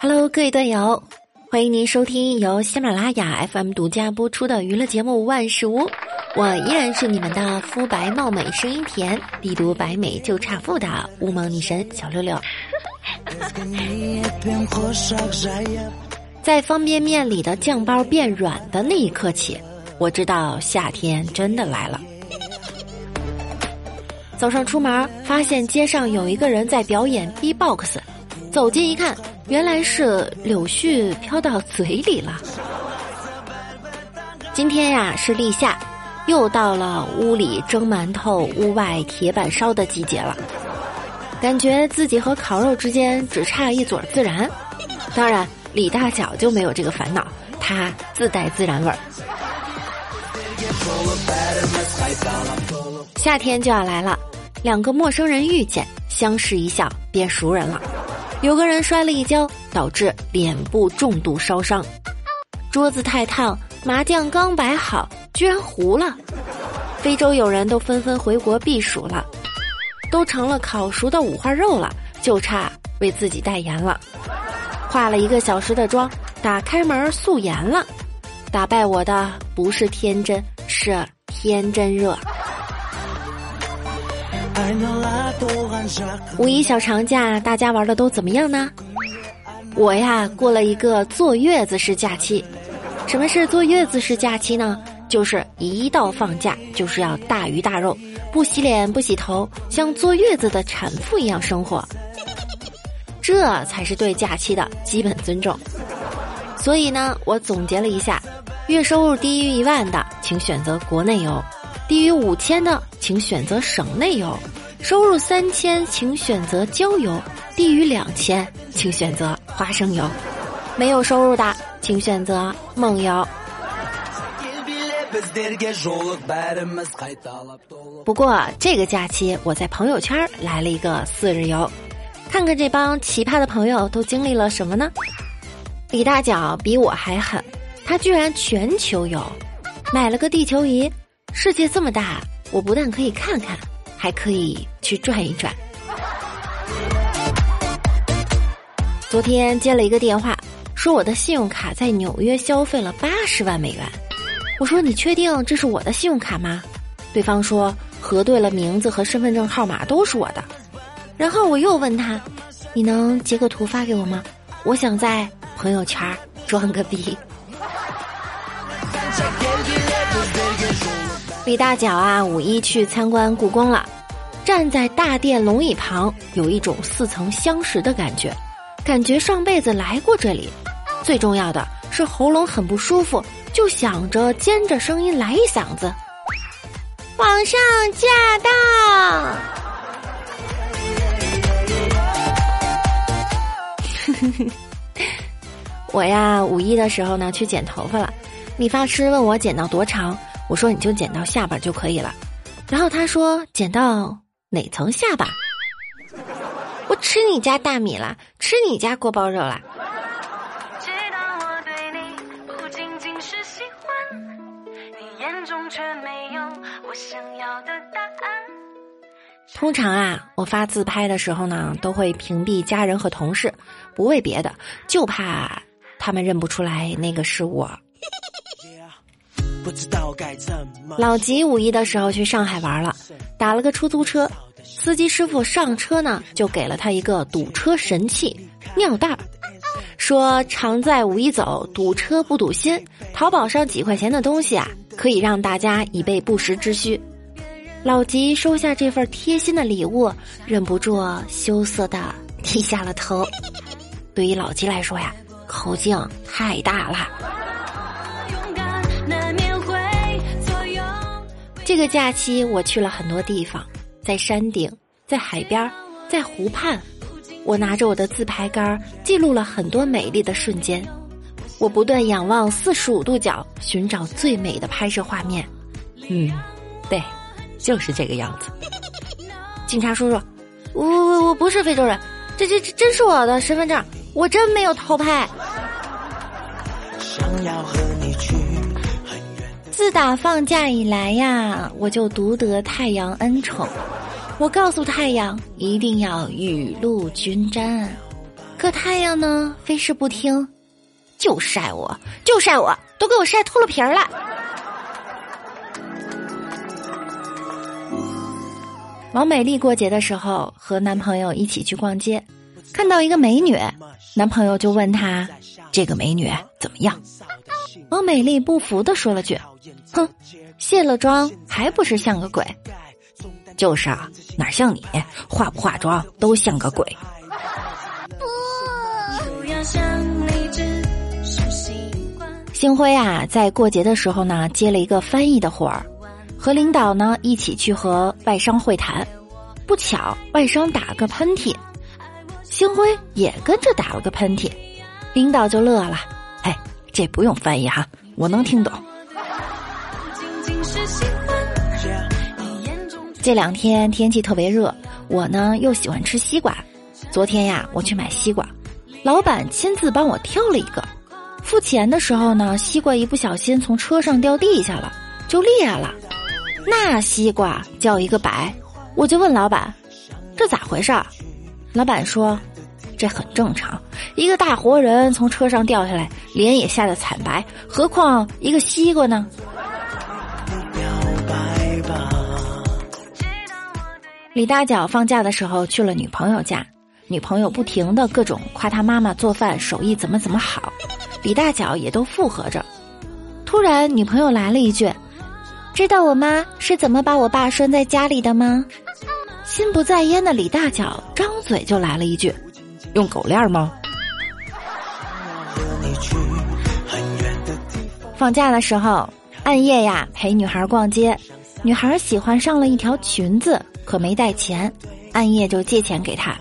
Hello，各位段友，欢迎您收听由喜马拉雅 FM 独家播出的娱乐节目《万事屋》，我依然是你们的肤白貌美、声音甜、必读白美就差富的乌蒙女神小六六。在方便面里的酱包变软的那一刻起，我知道夏天真的来了。早上出门，发现街上有一个人在表演 B-box，走近一看，原来是柳絮飘到嘴里了。今天呀是立夏，又到了屋里蒸馒头、屋外铁板烧的季节了。感觉自己和烤肉之间只差一撮孜然，当然李大脚就没有这个烦恼，他自带孜然味儿。夏天就要来了，两个陌生人遇见，相视一笑变熟人了。有个人摔了一跤，导致脸部重度烧伤；桌子太烫，麻将刚摆好，居然糊了。非洲友人都纷纷回国避暑了。都成了烤熟的五花肉了，就差为自己代言了。化了一个小时的妆，打开门素颜了。打败我的不是天真，是天真热。五一小长假，大家玩的都怎么样呢？我呀，过了一个坐月子式假期。什么是坐月子式假期呢？就是一到放假就是要大鱼大肉，不洗脸不洗头，像坐月子的产妇一样生活，这才是对假期的基本尊重。所以呢，我总结了一下：月收入低于一万的，请选择国内游；低于五千的，请选择省内游；收入三千，请选择郊游；低于两千，请选择花生油；没有收入的，请选择梦游。不过这个假期，我在朋友圈来了一个四日游，看看这帮奇葩的朋友都经历了什么呢？李大脚比我还狠，他居然全球游，买了个地球仪，世界这么大，我不但可以看看，还可以去转一转。昨天接了一个电话，说我的信用卡在纽约消费了八十万美元。我说：“你确定这是我的信用卡吗？”对方说：“核对了名字和身份证号码都是我的。”然后我又问他：“你能截个图发给我吗？我想在朋友圈装个逼。”李大脚啊，五一去参观故宫了，站在大殿龙椅旁，有一种似曾相识的感觉，感觉上辈子来过这里。最重要的是喉咙很不舒服。就想着尖着声音来一嗓子，皇上驾到！我呀，五一的时候呢去剪头发了，理发师问我剪到多长，我说你就剪到下巴就可以了。然后他说剪到哪层下巴？我吃你家大米了，吃你家锅包肉了。通常啊，我发自拍的时候呢，都会屏蔽家人和同事，不为别的，就怕他们认不出来那个是我。不知道该怎么老吉五一的时候去上海玩了，打了个出租车，司机师傅上车呢，就给了他一个堵车神器——尿袋儿，说常在五一走，堵车不堵心。淘宝上几块钱的东西啊，可以让大家以备不时之需。老吉收下这份贴心的礼物，忍不住羞涩的低下了头。对于老吉来说呀，口径太大了。这个假期我去了很多地方，在山顶，在海边，在湖畔，我拿着我的自拍杆记录了很多美丽的瞬间。我不断仰望四十五度角，寻找最美的拍摄画面。嗯，对。就是这个样子。警察叔叔，我我我不是非洲人，这这这真是我的身份证，我真没有偷拍。自打放假以来呀，我就独得太阳恩宠。我告诉太阳一定要雨露均沾，可太阳呢，非是不听，就晒我，就晒我，都给我晒秃噜皮儿了。王美丽过节的时候和男朋友一起去逛街，看到一个美女，男朋友就问她：“这个美女怎么样？”王美丽不服的说了句：“哼，卸了妆还不是像个鬼？就是啊，哪像你，化不化妆都像个鬼。”星辉啊，在过节的时候呢，接了一个翻译的活儿。和领导呢一起去和外商会谈，不巧外商打了个喷嚏，星辉也跟着打了个喷嚏，领导就乐了，哎，这不用翻译哈，我能听懂。这两天天气特别热，我呢又喜欢吃西瓜，昨天呀我去买西瓜，老板亲自帮我挑了一个，付钱的时候呢，西瓜一不小心从车上掉地下了，就裂了。那西瓜叫一个白，我就问老板：“这咋回事儿？”老板说：“这很正常，一个大活人从车上掉下来，脸也吓得惨白，何况一个西瓜呢？”李大脚放假的时候去了女朋友家，女朋友不停的各种夸他妈妈做饭手艺怎么怎么好，李大脚也都附和着。突然，女朋友来了一句。知道我妈是怎么把我爸拴在家里的吗？心不在焉的李大脚张嘴就来了一句：“用狗链吗？”放假的时候，暗夜呀陪女孩逛街，女孩喜欢上了一条裙子，可没带钱，暗夜就借钱给他，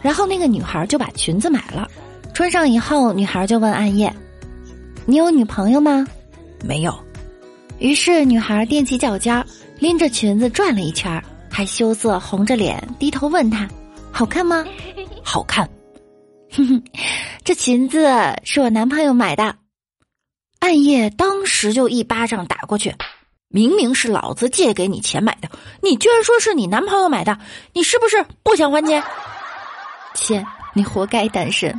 然后那个女孩就把裙子买了，穿上以后，女孩就问暗夜：“你有女朋友吗？”“没有。”于是，女孩踮起脚尖，拎着裙子转了一圈，还羞涩红着脸低头问他：“好看吗？”“好看。”“哼哼，这裙子是我男朋友买的。”暗夜当时就一巴掌打过去，明明是老子借给你钱买的，你居然说是你男朋友买的，你是不是不想还钱？切，你活该单身。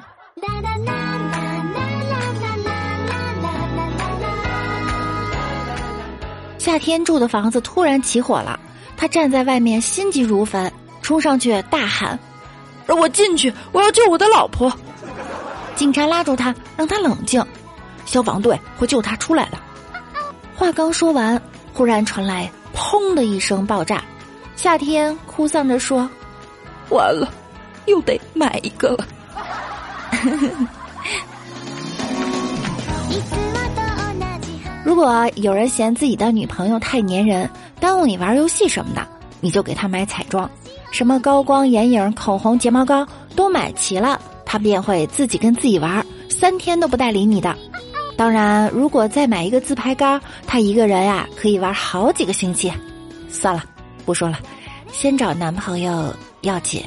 夏天住的房子突然起火了，他站在外面心急如焚，冲上去大喊：“让我进去！我要救我的老婆！”警察拉住他，让他冷静，消防队会救他出来的。话刚说完，忽然传来“砰”的一声爆炸，夏天哭丧着说：“完了，又得买一个了。”如果有人嫌自己的女朋友太粘人，耽误你玩游戏什么的，你就给他买彩妆，什么高光眼影、口红、睫毛膏都买齐了，他便会自己跟自己玩，三天都不带理你的。当然，如果再买一个自拍杆，他一个人呀可以玩好几个星期。算了，不说了，先找男朋友要紧。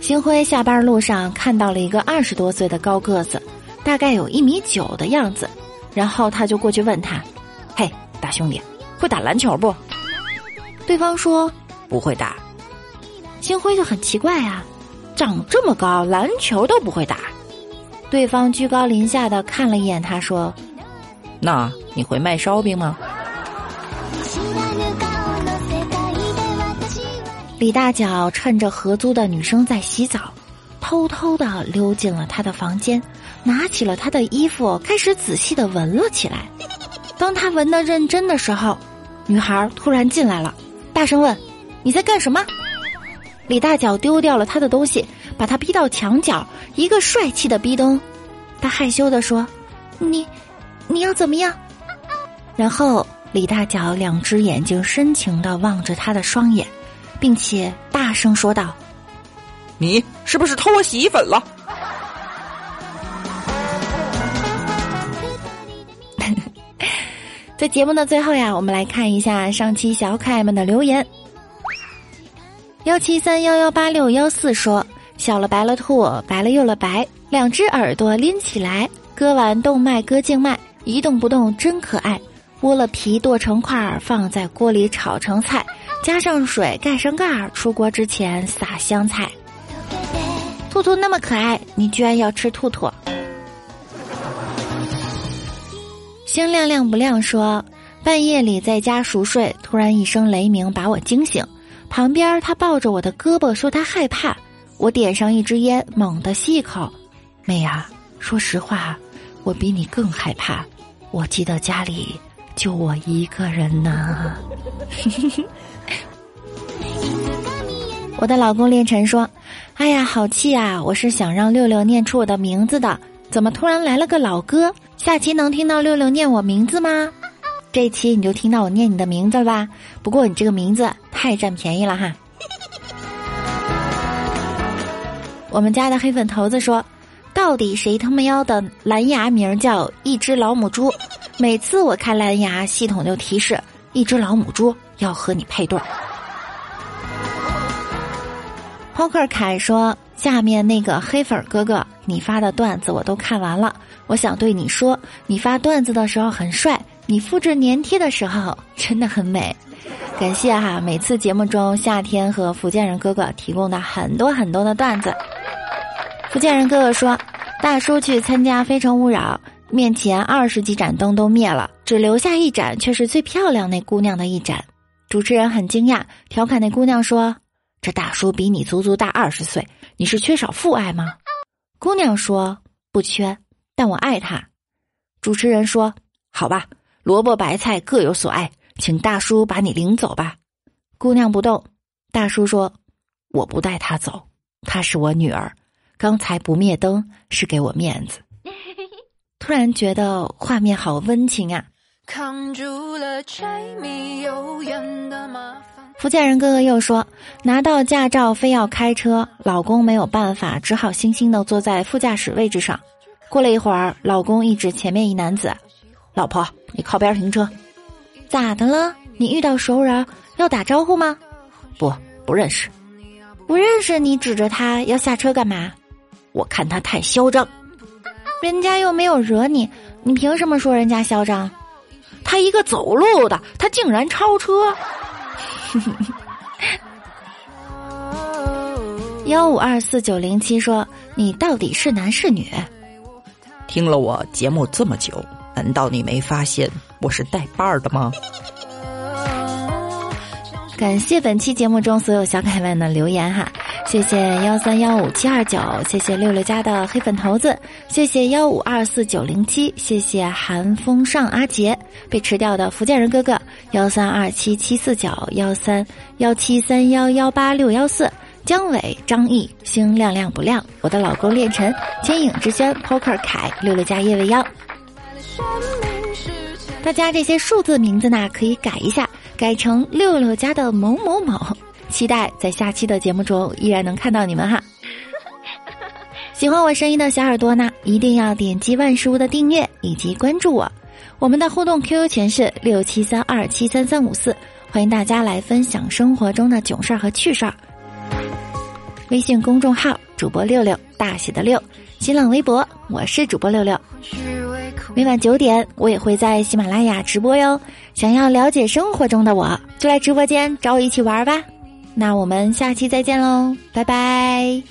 星辉下班路上看到了一个二十多岁的高个子，大概有一米九的样子，然后他就过去问他：“嘿，大兄弟，会打篮球不？”对方说：“不会打。”星辉就很奇怪啊，长这么高，篮球都不会打。对方居高临下的看了一眼他，说：“那你会卖烧饼吗？”李大脚趁着合租的女生在洗澡，偷偷的溜进了她的房间，拿起了她的衣服，开始仔细的闻了起来。当他闻得认真的时候，女孩突然进来了，大声问：“你在干什么？”李大脚丢掉了他的东西，把他逼到墙角，一个帅气的逼咚。他害羞的说：“你，你要怎么样？”然后李大脚两只眼睛深情的望着他的双眼。并且大声说道：“你是不是偷我洗衣粉了？” 在节目的最后呀，我们来看一下上期小可爱们的留言。幺七三幺幺八六幺四说：“小了白了兔，白了又了白，两只耳朵拎起来，割完动脉，割静脉，一动不动，真可爱。剥了皮，剁成块儿，放在锅里炒成菜，加上水，盖上盖儿。出锅之前撒香菜。兔兔那么可爱，你居然要吃兔兔？星亮亮不亮说，半夜里在家熟睡，突然一声雷鸣把我惊醒。旁边他抱着我的胳膊说他害怕。我点上一支烟，猛地吸一口。妹啊，说实话，我比你更害怕。我记得家里就我一个人呢。我的老公练晨说：“哎呀，好气啊！我是想让六六念出我的名字的，怎么突然来了个老哥？下期能听到六六念我名字吗？这一期你就听到我念你的名字了吧？不过你这个名字太占便宜了哈。”我们家的黑粉头子说：“到底谁他妈要的蓝牙名叫一只老母猪？每次我开蓝牙，系统就提示一只老母猪要和你配对。” Poker 凯说：“下面那个黑粉哥哥，你发的段子我都看完了。我想对你说，你发段子的时候很帅，你复制粘贴的时候真的很美。感谢哈，每次节目中夏天和福建人哥哥提供的很多很多的段子。”福建人哥哥说：“大叔去参加《非诚勿扰》，面前二十几盏灯都灭了，只留下一盏，却是最漂亮那姑娘的一盏。”主持人很惊讶，调侃那姑娘说：“这大叔比你足足大二十岁，你是缺少父爱吗？”姑娘说：“不缺，但我爱他。”主持人说：“好吧，萝卜白菜各有所爱，请大叔把你领走吧。”姑娘不动。大叔说：“我不带她走，她是我女儿。”刚才不灭灯是给我面子，突然觉得画面好温情啊！扛住了柴米油盐的麻烦福建人哥哥又说，拿到驾照非要开车，老公没有办法，只好悻悻的坐在副驾驶位置上。过了一会儿，老公一指前面一男子：“老婆，你靠边停车。”咋的了？你遇到熟人要打招呼吗？不，不认识。不认识，你指着他要下车干嘛？我看他太嚣张，人家又没有惹你，你凭什么说人家嚣张？他一个走路的，他竟然超车！幺五二四九零七说：“你到底是男是女？”听了我节目这么久，难道你没发现我是带把儿的吗？感谢本期节目中所有小可爱们的留言哈。谢谢幺三幺五七二九，谢谢六六家的黑粉头子，谢谢幺五二四九零七，谢谢寒风上阿杰被吃掉的福建人哥哥幺三二七七四九幺三幺七三幺幺八六幺四姜伟张毅星亮亮不亮，我的老公练晨千影之轩 Poker 凯六六家叶未央，大家这些数字名字呢可以改一下，改成六六家的某某某。期待在下期的节目中依然能看到你们哈！喜欢我声音的小耳朵呢，一定要点击万事屋的订阅以及关注我。我们的互动 QQ 群是六七三二七三三五四，欢迎大家来分享生活中的囧事儿和趣事儿。微信公众号主播六六大写的六，新浪微博我是主播六六。每晚九点我也会在喜马拉雅直播哟。想要了解生活中的我，就来直播间找我一起玩吧。那我们下期再见喽，拜拜。